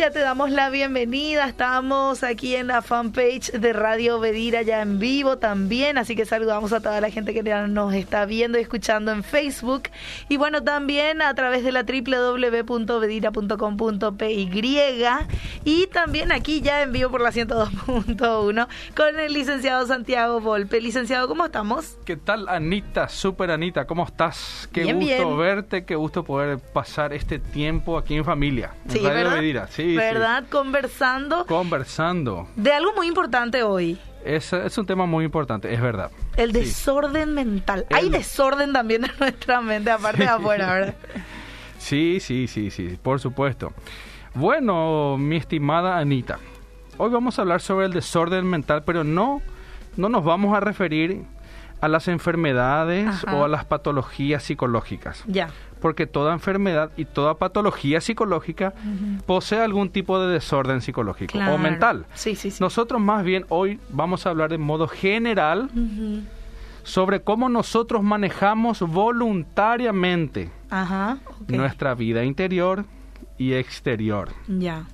ya te damos la bienvenida. Estamos aquí en la fanpage de Radio Bedira ya en vivo también, así que saludamos a toda la gente que nos está viendo y escuchando en Facebook. Y bueno, también a través de la www.bedira.com.py y también aquí ya en vivo por la 102.1 con el licenciado Santiago Volpe. Licenciado, ¿cómo estamos? ¿Qué tal, Anita? Super Anita, ¿cómo estás? Qué gusto verte, qué gusto poder pasar este tiempo aquí en familia. Sí, ¿verdad? Sí, ¿verdad? Conversando. Conversando. De algo muy importante hoy. Es, es un tema muy importante, es verdad. El desorden mental. Hay desorden también en nuestra mente, aparte de afuera, ¿verdad? Sí, sí, sí, sí, por supuesto. Bueno, mi estimada Anita, hoy vamos a hablar sobre el desorden mental, pero no, no nos vamos a referir a las enfermedades o a las patologías psicológicas. Ya. Porque toda enfermedad y toda patología psicológica posee algún tipo de desorden psicológico o mental. Sí, sí, sí. Nosotros más bien hoy vamos a hablar de modo general sobre cómo nosotros manejamos voluntariamente nuestra vida interior y exterior. Ya.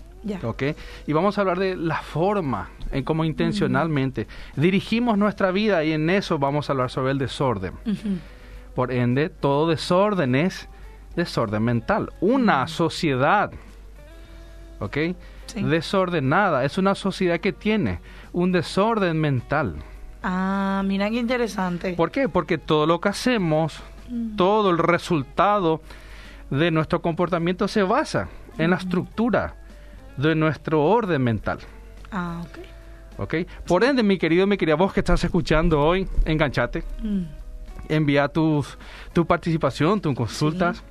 ¿Ok? Y vamos a hablar de la forma en cómo intencionalmente dirigimos nuestra vida y en eso vamos a hablar sobre el desorden. Por ende, todo desorden es desorden mental. Una sociedad, ¿ok? Desordenada es una sociedad que tiene un desorden mental. Ah, mira qué interesante. ¿Por qué? Porque todo lo que hacemos, todo el resultado de nuestro comportamiento se basa en la estructura de nuestro orden mental. Ah, ok. ¿Ok? Por ende, mi querido, mi querida, vos que estás escuchando hoy, enganchate. Mm. Envía tus, tu participación, tus consultas.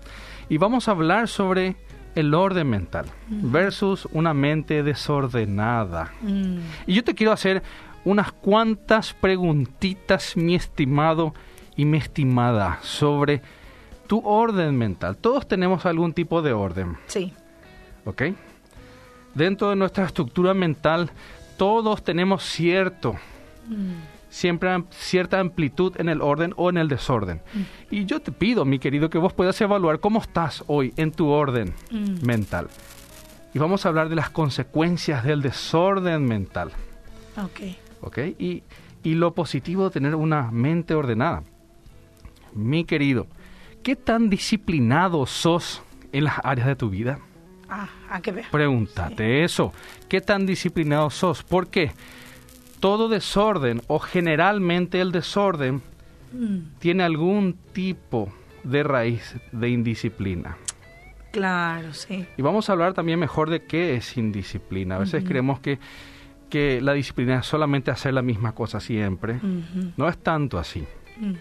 Y vamos a hablar sobre el orden mental mm. versus una mente desordenada. Mm. Y yo te quiero hacer unas cuantas preguntitas, mi estimado y mi estimada, sobre tu orden mental. Todos tenemos algún tipo de orden. Sí. ¿Ok? Dentro de nuestra estructura mental, todos tenemos cierto, mm. siempre cierta amplitud en el orden o en el desorden. Mm. Y yo te pido, mi querido, que vos puedas evaluar cómo estás hoy en tu orden mm. mental. Y vamos a hablar de las consecuencias del desorden mental. Ok. Ok. Y, y lo positivo de tener una mente ordenada. Mi querido, ¿qué tan disciplinado sos en las áreas de tu vida? Ah, a que ver. Pregúntate eso. ¿Qué tan disciplinado sos? Porque todo desorden o generalmente el desorden mm. tiene algún tipo de raíz de indisciplina. Claro, sí. Y vamos a hablar también mejor de qué es indisciplina. A veces creemos que, que la disciplina es solamente hacer la misma cosa siempre. No es tanto así. Mm.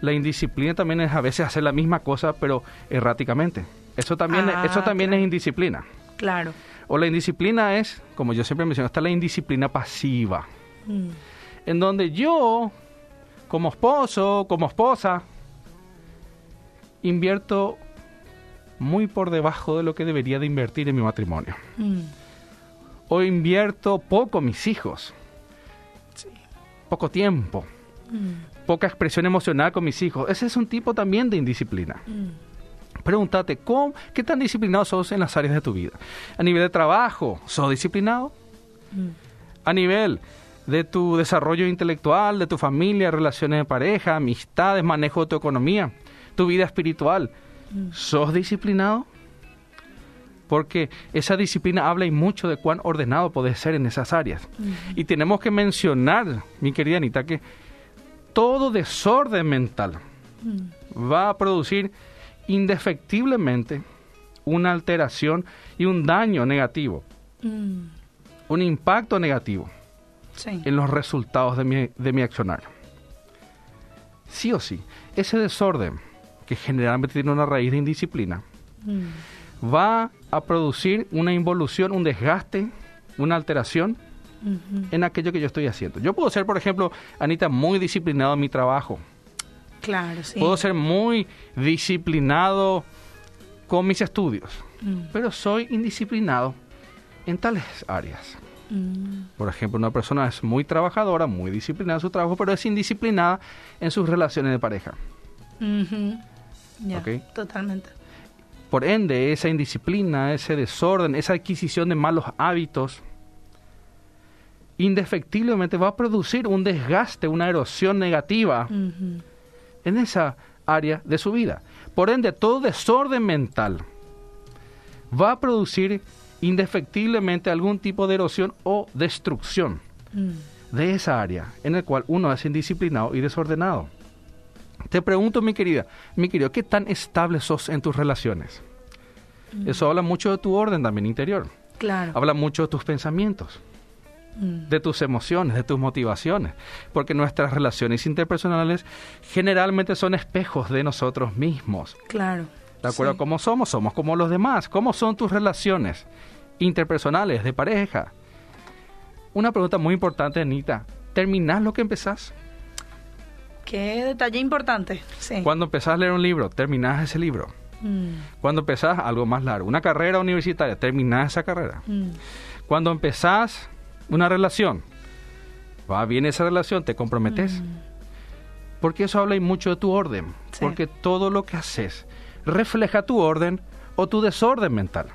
La indisciplina también es a veces hacer la misma cosa, pero erráticamente. Eso también, es, eso ah, también es indisciplina. Claro. O la indisciplina es, como yo siempre menciono, está la indisciplina pasiva. Mm. En donde yo, como esposo, como esposa, invierto muy por debajo de lo que debería de invertir en mi matrimonio. Mm. O invierto poco mis hijos. Poco tiempo. Mm poca expresión emocional con mis hijos. Ese es un tipo también de indisciplina. Mm. Pregúntate, ¿cómo, ¿qué tan disciplinado sos en las áreas de tu vida? A nivel de trabajo, ¿sos disciplinado? Mm. A nivel de tu desarrollo intelectual, de tu familia, relaciones de pareja, amistades, manejo de tu economía, tu vida espiritual, mm. ¿sos disciplinado? Porque esa disciplina habla y mucho de cuán ordenado puedes ser en esas áreas. Y tenemos que mencionar, mi querida Anita, que todo desorden mental mm. va a producir indefectiblemente una alteración y un daño negativo, mm. un impacto negativo en los resultados de mi, de mi accionar. Sí o sí, ese desorden, que generalmente tiene una raíz de indisciplina, mm. va a producir una involución, un desgaste, una alteración en aquello que yo estoy haciendo. Yo puedo ser, por ejemplo, Anita, muy disciplinado en mi trabajo. Claro, sí. Puedo ser muy disciplinado con mis estudios, mm. pero soy indisciplinado en tales áreas. Mm. Por ejemplo, una persona es muy trabajadora, muy disciplinada en su trabajo, pero es indisciplinada en sus relaciones de pareja. Totalmente. Por ende, esa indisciplina, ese desorden, esa adquisición de malos hábitos, indefectiblemente va a producir un desgaste, una erosión negativa en esa área de su vida. Por ende, todo desorden mental va a producir indefectiblemente algún tipo de erosión o destrucción mm. de esa área en el cual uno es indisciplinado y desordenado. Te pregunto, mi querida, mi querido, ¿qué tan estable sos en tus relaciones? Mm. Eso habla mucho de tu orden también interior. Claro. Habla mucho de tus pensamientos. De tus emociones, de tus motivaciones, porque nuestras relaciones interpersonales generalmente son espejos de nosotros mismos. Claro. De acuerdo a cómo somos, somos como los demás. ¿Cómo son tus relaciones interpersonales, de pareja? Una pregunta muy importante, Anita. ¿Terminás lo que empezás? Qué detalle importante. Sí. Cuando empezás a leer un libro, terminás ese libro. Mm. Cuando empezás algo más largo, una carrera universitaria, terminás esa carrera. Mm. Cuando empezás una relación, va bien esa relación, te comprometes. Mm. Porque eso habla mucho de tu orden. Porque todo lo que haces refleja tu orden o tu desorden mental.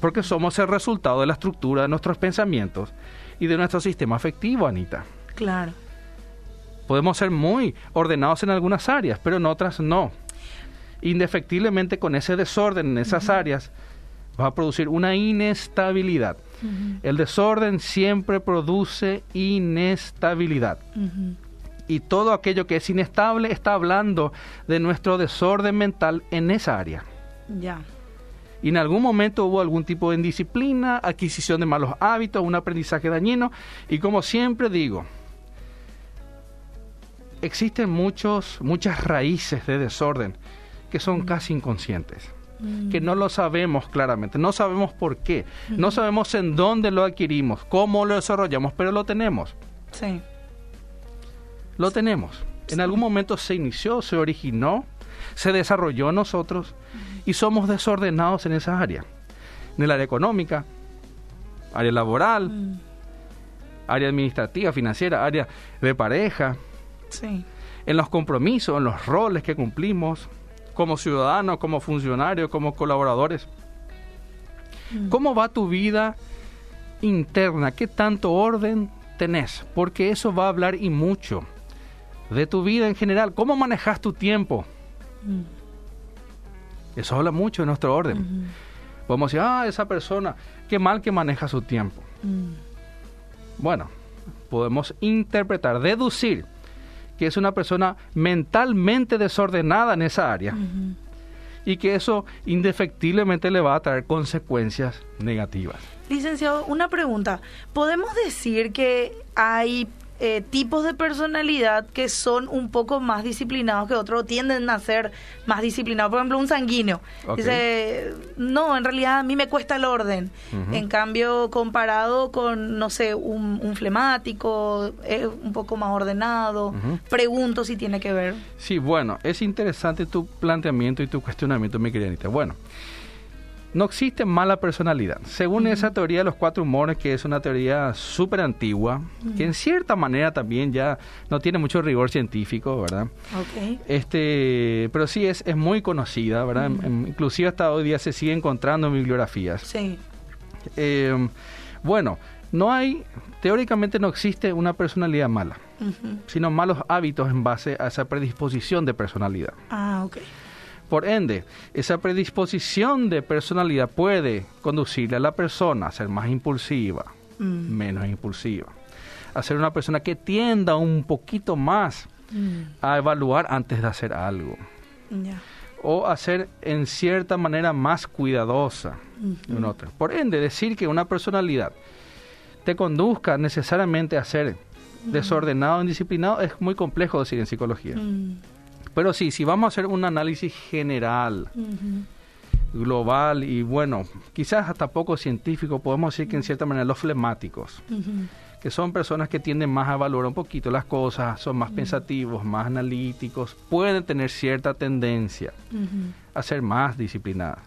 Porque somos el resultado de la estructura de nuestros pensamientos y de nuestro sistema afectivo, Anita. Claro. Podemos ser muy ordenados en algunas áreas, pero en otras no. Indefectiblemente con ese desorden en esas áreas va a producir una inestabilidad. El desorden siempre produce inestabilidad y todo aquello que es inestable está hablando de nuestro desorden mental en esa área. Ya. Y en algún momento hubo algún tipo de indisciplina, adquisición de malos hábitos, un aprendizaje dañino. Y como siempre digo, existen muchos, muchas raíces de desorden que son casi inconscientes, mm. que no lo sabemos claramente, no sabemos por qué, no sabemos en dónde lo adquirimos, cómo lo desarrollamos, pero lo tenemos. Sí lo tenemos. En algún momento se inició, se originó, se desarrolló nosotros y somos desordenados en esa área. En el área económica, área laboral, mm. área administrativa, financiera, área de pareja. En los compromisos, en los roles que cumplimos como ciudadanos, como funcionarios, como colaboradores. Mm. ¿Cómo va tu vida interna? ¿Qué tanto orden tenés? Porque eso va a hablar y mucho de tu vida en general. ¿Cómo manejas tu tiempo? Mm. Eso habla mucho de nuestro orden. Podemos decir, ah, esa persona, qué mal que maneja su tiempo. Mm. Bueno, podemos interpretar, deducir que es una persona mentalmente desordenada en esa área y que eso indefectiblemente le va a traer consecuencias negativas. Licenciado, una pregunta. ¿Podemos decir que hay eh, tipos de personalidad que son un poco más disciplinados que otros, tienden a ser más disciplinados. Por ejemplo, un sanguíneo. Dice, no, en realidad a mí me cuesta el orden. En cambio, comparado con, no sé, un, flemático, es un poco más ordenado. Pregunto si tiene que ver. Sí, bueno, es interesante tu planteamiento y tu cuestionamiento, mi querida Anita. Bueno, no existe mala personalidad. Según esa teoría de los cuatro humores, que es una teoría súper antigua, que en cierta manera también ya no tiene mucho rigor científico, ¿verdad? Okay. Este, pero sí es, es muy conocida, ¿verdad? Inclusive hasta hoy día se sigue encontrando en bibliografías. Sí. Eh, bueno, no hay, teóricamente no existe una personalidad mala, sino malos hábitos en base a esa predisposición de personalidad. Ah, ok. Por ende, esa predisposición de personalidad puede conducirle a la persona a ser más impulsiva, mm. menos impulsiva, a ser una persona que tienda un poquito más mm. a evaluar antes de hacer algo. O a ser en cierta manera más cuidadosa Por ende, decir que una personalidad te conduzca necesariamente a ser mm. desordenado, indisciplinado, es muy complejo decir en psicología. Pero sí, si vamos a hacer un análisis general, global y bueno, quizás hasta poco científico, podemos decir que en cierta manera los flemáticos, que son personas que tienden más a valorar un poquito las cosas, son más pensativos, más analíticos, pueden tener cierta tendencia a ser más disciplinadas.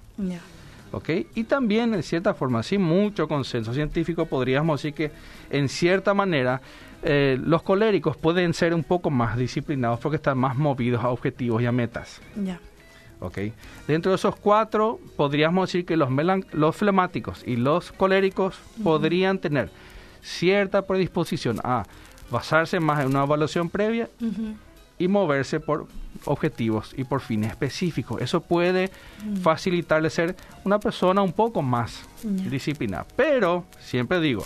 Y también, en cierta forma, sin mucho consenso científico, podríamos decir que, en cierta manera, eh, los coléricos pueden ser un poco más disciplinados porque están más movidos a objetivos y a metas. Ya. ¿ok? Dentro de esos cuatro, podríamos decir que los, los flemáticos y los coléricos podrían tener cierta predisposición a basarse más en una evaluación previa y moverse por objetivos y por fines específicos. Eso puede mm. facilitarle ser una persona un poco más disciplinada. Pero, siempre digo,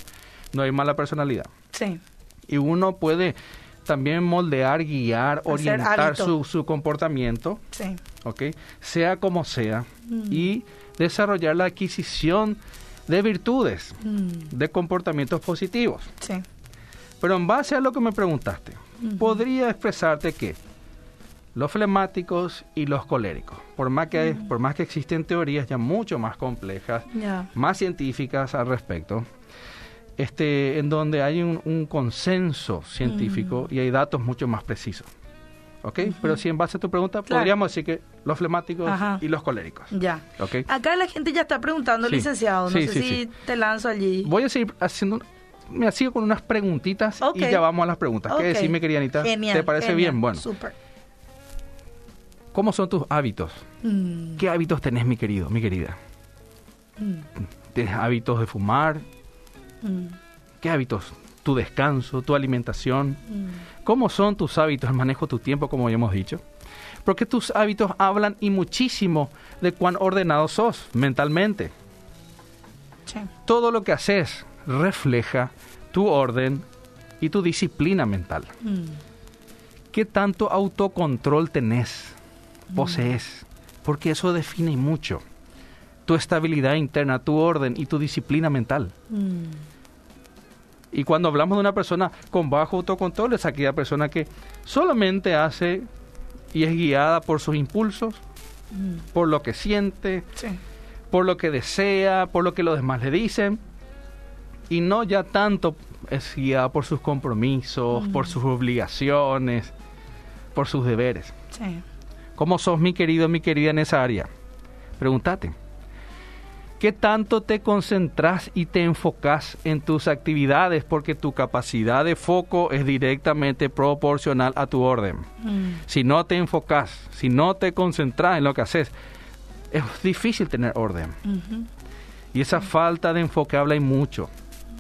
no hay mala personalidad. Sí. Y uno puede también moldear, guiar, orientar su, comportamiento, sí. sea como sea, mm. y desarrollar la adquisición de virtudes, mm. de comportamientos positivos. Sí. Pero en base a lo que me preguntaste, podría expresarte que los flemáticos y los coléricos, por más que, por más que existen teorías ya mucho más complejas, más científicas al respecto, este, en donde hay un, consenso científico y hay datos mucho más precisos. ¿Ok? Pero si en base a tu pregunta, podríamos decir que los flemáticos y los coléricos. Ya. Acá la gente ya está preguntando, licenciado. No sé si te lanzo allí. Voy a seguir haciendo me sigo con unas preguntitas y ya vamos a las preguntas. ¿Qué decís, mi querida Anita? ¿Te parece bien? Bueno. ¿Cómo son tus hábitos? Mm. ¿Qué hábitos tenés, mi querido, mi querida? Mm. ¿Tienes hábitos de fumar? Mm. ¿Qué hábitos? ¿Tu descanso, tu alimentación? ¿Cómo son tus hábitos, el manejo de tu tiempo, como ya hemos dicho? Porque tus hábitos hablan y muchísimo de cuán ordenado sos mentalmente. Todo lo que haces, refleja tu orden y tu disciplina mental. Mm. ¿Qué tanto autocontrol tenés, posees? Porque eso define mucho tu estabilidad interna, tu orden y tu disciplina mental. Mm. Y cuando hablamos de una persona con bajo autocontrol, es aquella persona que solamente hace y es guiada por sus impulsos, mm. por lo que siente, por lo que desea, por lo que los demás le dicen y no ya tanto es guiada por sus compromisos, por sus obligaciones, por sus deberes. Sí. ¿Cómo sos, mi querido, mi querida, en esa área? Pregúntate. ¿Qué tanto te concentras y te enfocas en tus actividades? Porque tu capacidad de foco es directamente proporcional a tu orden. Mm. Si no te enfocas, si no te concentras en lo que haces, es difícil tener orden. Y esa falta de enfoque habla y mucho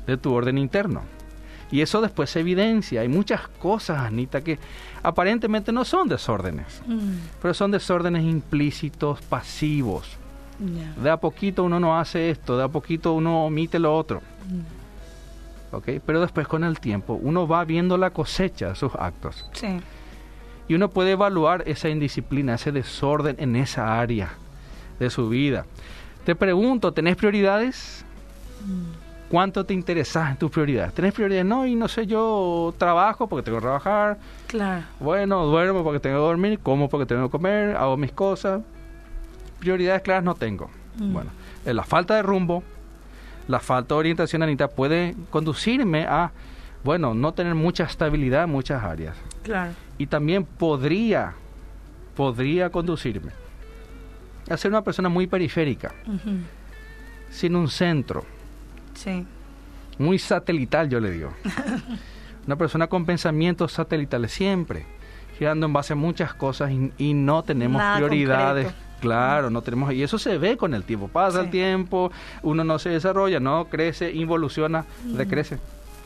de tu orden interno. Y eso después se evidencia. Hay muchas cosas, Anita, que aparentemente no son desórdenes, mm. pero son desórdenes implícitos, pasivos. De a poquito uno no hace esto, de a poquito uno omite lo otro. Mm. ¿Ok? Pero después con el tiempo uno va viendo la cosecha de sus actos. Sí. Y uno puede evaluar esa indisciplina, ese desorden en esa área de su vida. Te pregunto, ¿tenés prioridades? Mm cuánto te interesas en tus prioridades. ¿Tenés prioridades? No, y no sé, yo trabajo porque tengo que trabajar. Claro. Bueno, duermo porque tengo que dormir, como porque tengo que comer, hago mis cosas. Prioridades claras no tengo. Mm. Bueno, la falta de rumbo, la falta de orientación, Anita, puede conducirme a, bueno, no tener mucha estabilidad en muchas áreas. Claro. Y también podría, podría conducirme a ser una persona muy periférica, sin un centro Sí. Muy satelital, yo le digo. Una persona con pensamientos satelitales siempre, girando en base a muchas cosas y, no tenemos prioridades. Claro, no tenemos, y eso se ve con el tiempo. Pasa el tiempo, uno no se desarrolla, no crece, involuciona, decrece.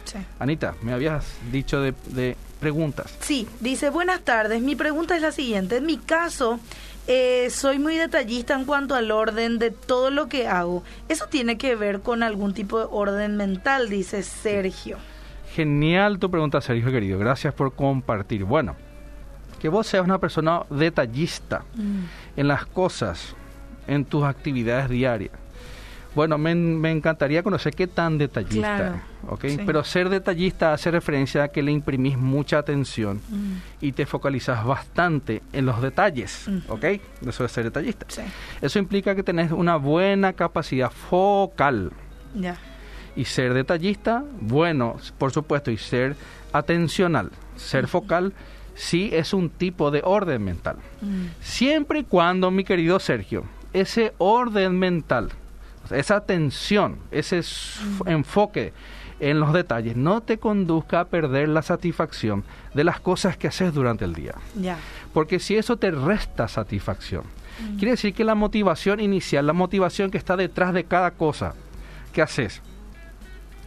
Sí. Anita, me habías dicho de, de preguntas. Sí, dice, buenas tardes. Mi pregunta es la siguiente. En mi caso, eh, soy muy detallista en cuanto al orden de todo lo que hago. Eso tiene que ver con algún tipo de orden mental, dice Sergio. Genial tu pregunta, Sergio querido. Gracias por compartir. Bueno, que vos seas una persona detallista mm. en las cosas, en tus actividades diarias. Bueno, me, encantaría conocer qué tan detallista, Pero ser detallista hace referencia a que le imprimís mucha atención mm. y te focalizas bastante en los detalles, ¿ok? Eso es ser detallista. Eso implica que tenés una buena capacidad focal. Y ser detallista, bueno, por supuesto, y ser atencional, ser focal, sí es un tipo de orden mental. Mm. Siempre y cuando, mi querido Sergio, ese orden mental esa atención, ese enfoque en los detalles no te conduzca a perder la satisfacción de las cosas que haces durante el día. Porque si eso te resta satisfacción, Mm. Quiere decir que la motivación inicial, la motivación que está detrás de cada cosa que haces,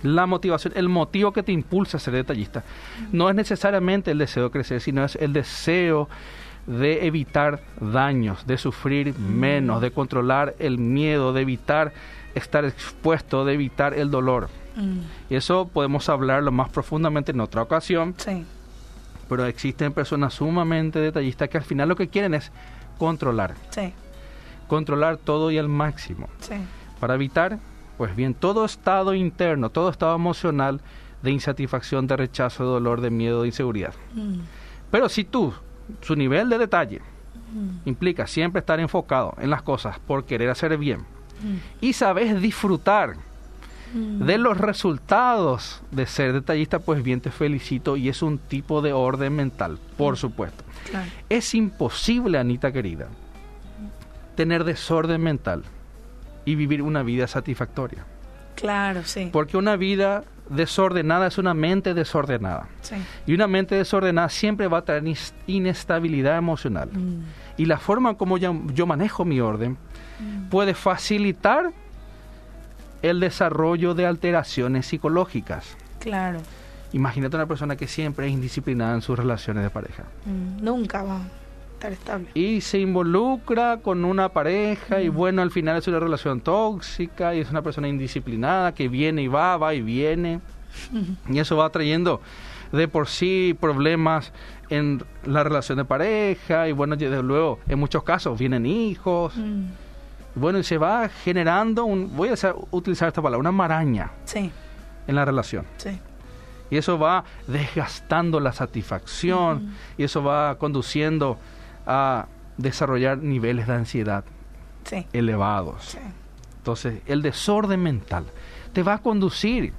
la motivación, el motivo que te impulsa a ser detallista, mm. no es necesariamente el deseo de crecer, sino es el deseo de evitar daños, de sufrir mm. menos, de controlar el miedo, de evitar estar expuesto, de evitar el dolor. Y eso podemos hablarlo más profundamente en otra ocasión. Sí pero existen personas sumamente detallistas que al final lo que quieren es controlar. Sí. Controlar todo y al máximo. Sí. Para evitar, pues bien, todo estado interno, todo estado emocional de insatisfacción, de rechazo, de dolor, de miedo, de inseguridad. Mm. Pero si tú, su nivel de detalle, mm. implica siempre estar enfocado en las cosas por querer hacer bien mm. y sabes disfrutar de los resultados de ser detallista, pues bien te felicito y es un tipo de orden mental, por supuesto. Es imposible, Anita querida, tener desorden mental y vivir una vida satisfactoria. Claro, sí. Porque una vida desordenada es una mente desordenada. Y una mente desordenada siempre va a traer inestabilidad emocional. Mm. Y la forma como yo, yo manejo mi orden puede facilitar el desarrollo de alteraciones psicológicas. Claro. Imagínate una persona que siempre es indisciplinada en sus relaciones de pareja. Mm, nunca va estar estable. Y se involucra con una pareja y bueno, al final es una relación tóxica y es una persona indisciplinada que viene y va, va y viene. Y eso va trayendo de por sí problemas en la relación de pareja y bueno, desde luego en muchos casos vienen hijos. Mm. Bueno, y se va generando, un, voy a utilizar esta palabra, una maraña sí. en la relación. Sí. Y eso va desgastando la satisfacción y eso va conduciendo a desarrollar niveles de ansiedad elevados. Entonces, el desorden mental te va a conducir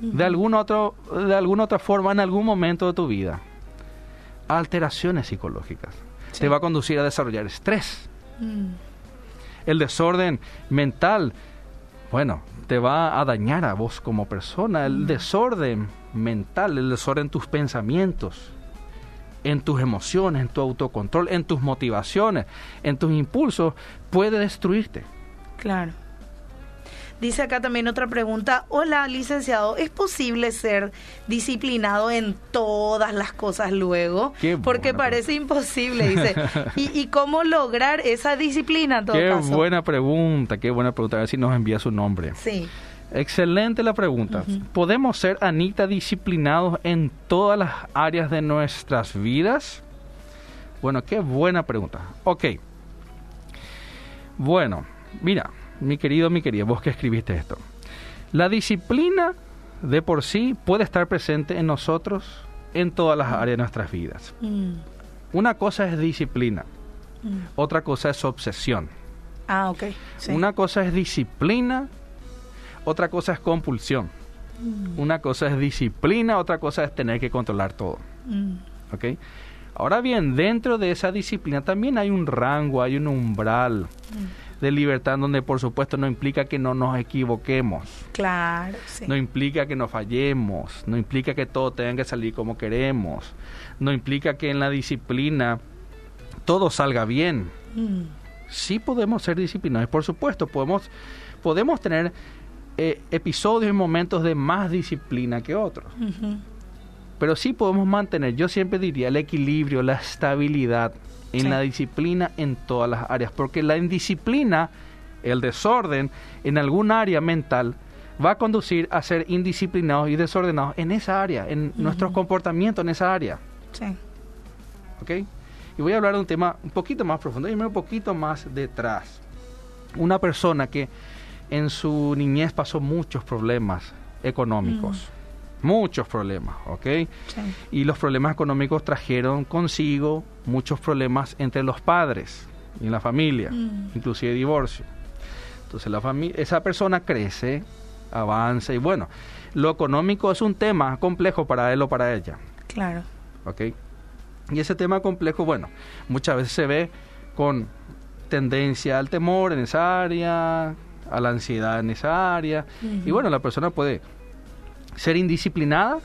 de, otro, de alguna otra forma en algún momento de tu vida a alteraciones psicológicas. Te va a conducir a desarrollar estrés. Mm el desorden mental, bueno, te va a dañar a vos como persona. El mm. desorden mental, el desorden en tus pensamientos, en tus emociones, en tu autocontrol, en tus motivaciones, en tus impulsos, puede destruirte. Claro. Dice acá también otra pregunta. Hola, licenciado, ¿es posible ser disciplinado en todas las cosas luego? Porque parece imposible, dice. ¿Y, cómo lograr esa disciplina en todo Qué buena pregunta, qué buena pregunta. A ver si nos envía su nombre. Sí. Excelente la pregunta. ¿Podemos ser, Anita, disciplinados en todas las áreas de nuestras vidas? Bueno, qué buena pregunta. Ok. Bueno, mira, mi querido, mi querida, vos que escribiste esto. La disciplina de por sí puede estar presente en nosotros en todas las áreas de nuestras vidas. Mm. Una cosa es disciplina, mm. otra cosa es obsesión. Ah, ok. Una cosa es disciplina, otra cosa es compulsión. Mm. Una cosa es disciplina, otra cosa es tener que controlar todo. ¿Ok? Ahora bien, dentro de esa disciplina también hay un rango, hay un umbral de libertad donde por supuesto no implica que no nos equivoquemos. Claro, No implica que nos fallemos, no implica que todo tenga que salir como queremos, no implica que en la disciplina todo salga bien. Mm. Sí podemos ser disciplinados, por supuesto, podemos, podemos tener eh, episodios y momentos de más disciplina que otros. Pero sí podemos mantener, yo siempre diría, el equilibrio, la estabilidad en la disciplina en todas las áreas, porque la indisciplina, el desorden en algún área mental, va a conducir a ser indisciplinados y desordenados en esa área, en nuestros comportamientos en esa área. Sí. ¿Ok? Y voy a hablar de un tema un poquito más profundo, y un poquito más detrás. Una persona que en su niñez pasó muchos problemas económicos muchos problemas, ¿ok? Y los problemas económicos trajeron consigo muchos problemas entre los padres y en la familia, mm. inclusive divorcio. Entonces la familia, esa persona crece, avanza y bueno, lo económico es un tema complejo para él o para ella. Claro. ¿Ok? Y ese tema complejo, bueno, muchas veces se ve con tendencia al temor en esa área, a la ansiedad en esa área. Y bueno, la persona puede ser indisciplinada,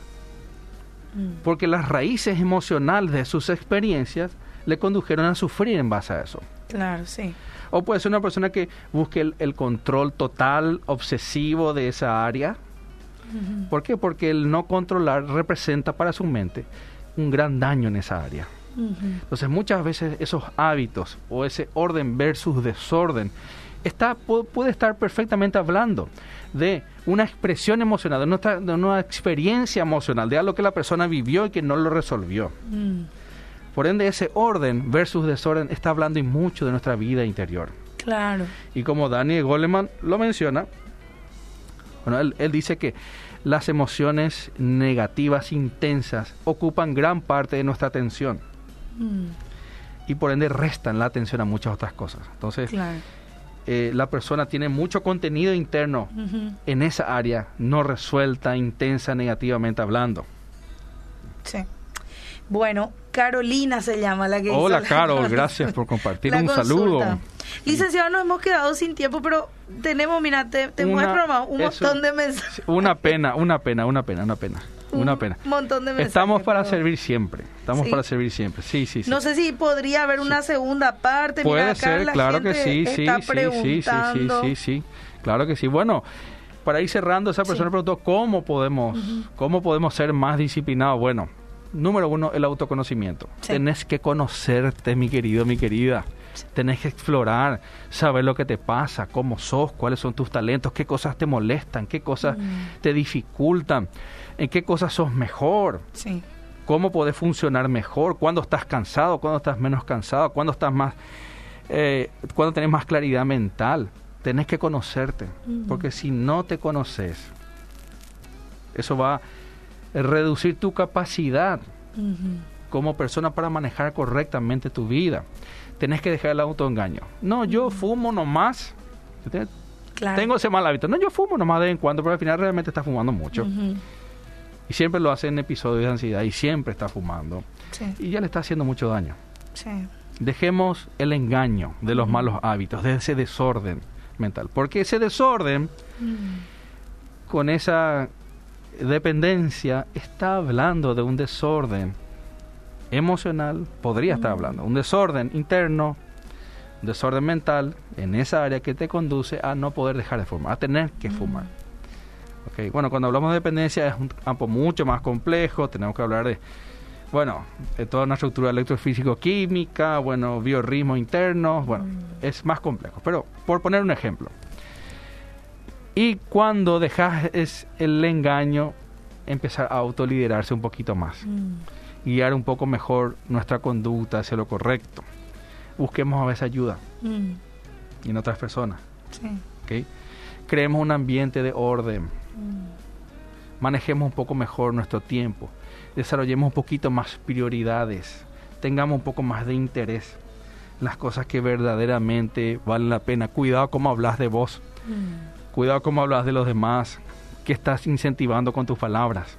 mm. porque las raíces emocionales de sus experiencias le condujeron a sufrir en base a eso. Claro, sí. O puede ser una persona que busque el, control total, obsesivo de esa área. ¿Por qué? Porque el no controlar representa para su mente un gran daño en esa área. Entonces muchas veces esos hábitos o ese orden versus desorden está, puede estar perfectamente hablando de una expresión emocional, de, una experiencia emocional, de algo que la persona vivió y que no lo resolvió. Mm. Por ende, ese orden versus desorden está hablando y mucho de nuestra vida interior. Claro. Y como Daniel Goleman lo menciona, bueno, él, dice que las emociones negativas intensas ocupan gran parte de nuestra atención. Mm. Y por ende restan la atención a muchas otras cosas. Entonces, eh, la persona tiene mucho contenido interno en esa área no resuelta, intensa, negativamente hablando. Sí. Bueno, Carolina se llama la que Hola, Carol, gracias por compartir. Un saludo. Licenciado, nos hemos quedado sin tiempo, pero tenemos, mira, te, te muestro un montón de mensajes. Una pena, una pena, una pena, una pena. Una pena. Un montón de mensajes. Estamos para servir siempre. Estamos para servir siempre. Sí, sí, sí. No sé si podría haber una segunda parte. Puede ser, claro que sí, sí, sí, sí, sí, sí, sí, Claro que sí. Bueno, para ir cerrando, esa persona preguntó cómo podemos, cómo podemos ser más disciplinados. Bueno, número uno, el autoconocimiento. Tenés que conocerte, mi querido, mi querida. Tenés que explorar, saber lo que te pasa, cómo sos, cuáles son tus talentos, qué cosas te molestan, qué cosas mm. te dificultan, en qué cosas sos mejor. Cómo podés funcionar mejor, cuándo estás cansado, cuándo estás menos cansado, cuándo estás más, eh, cuándo tenés más claridad mental. Tenés que conocerte, mm. porque si no te conoces, eso va reducir tu capacidad como persona para manejar correctamente tu vida. Tenés que dejar el autoengaño. No, yo fumo nomás. Tengo ese mal hábito. No, yo fumo nomás de vez en cuando, pero al final realmente está fumando mucho. Y siempre lo hace en episodios de ansiedad y siempre está fumando. Y ya le está haciendo mucho daño. Dejemos el engaño de los malos hábitos, de ese desorden mental. Porque ese desorden, con esa dependencia está hablando de un desorden emocional, podría estar hablando, un desorden interno, un desorden mental en esa área que te conduce a no poder dejar de fumar, a tener que fumar. Okay. Bueno, cuando hablamos de dependencia es un campo mucho más complejo, tenemos que hablar de, bueno, de toda una estructura electrofísico-química, bueno, biorritmos internos, bueno, es más complejo. Pero por poner un ejemplo, y cuando dejas el engaño, empezar a autoliderarse un poquito más. Mm. Guiar un poco mejor nuestra conducta hacia lo correcto. Busquemos a veces ayuda. Mm. Y en otras personas. Creemos un ambiente de orden. Mm. Manejemos un poco mejor nuestro tiempo. Desarrollemos un poquito más prioridades. Tengamos un poco más de interés las cosas que verdaderamente valen la pena. Cuidado cómo hablas de vos. Cuidado cómo hablas de los demás, qué estás incentivando con tus palabras.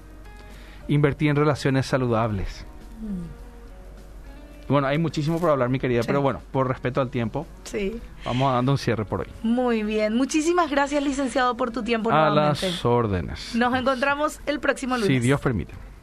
Invertir en relaciones saludables. Mm. Bueno, hay muchísimo por hablar, mi querida, pero bueno, por respeto al tiempo, sí. vamos dando un cierre por hoy. Muy bien, muchísimas gracias, licenciado, por tu tiempo. A las órdenes. Nos encontramos el próximo lunes. Si Dios permite.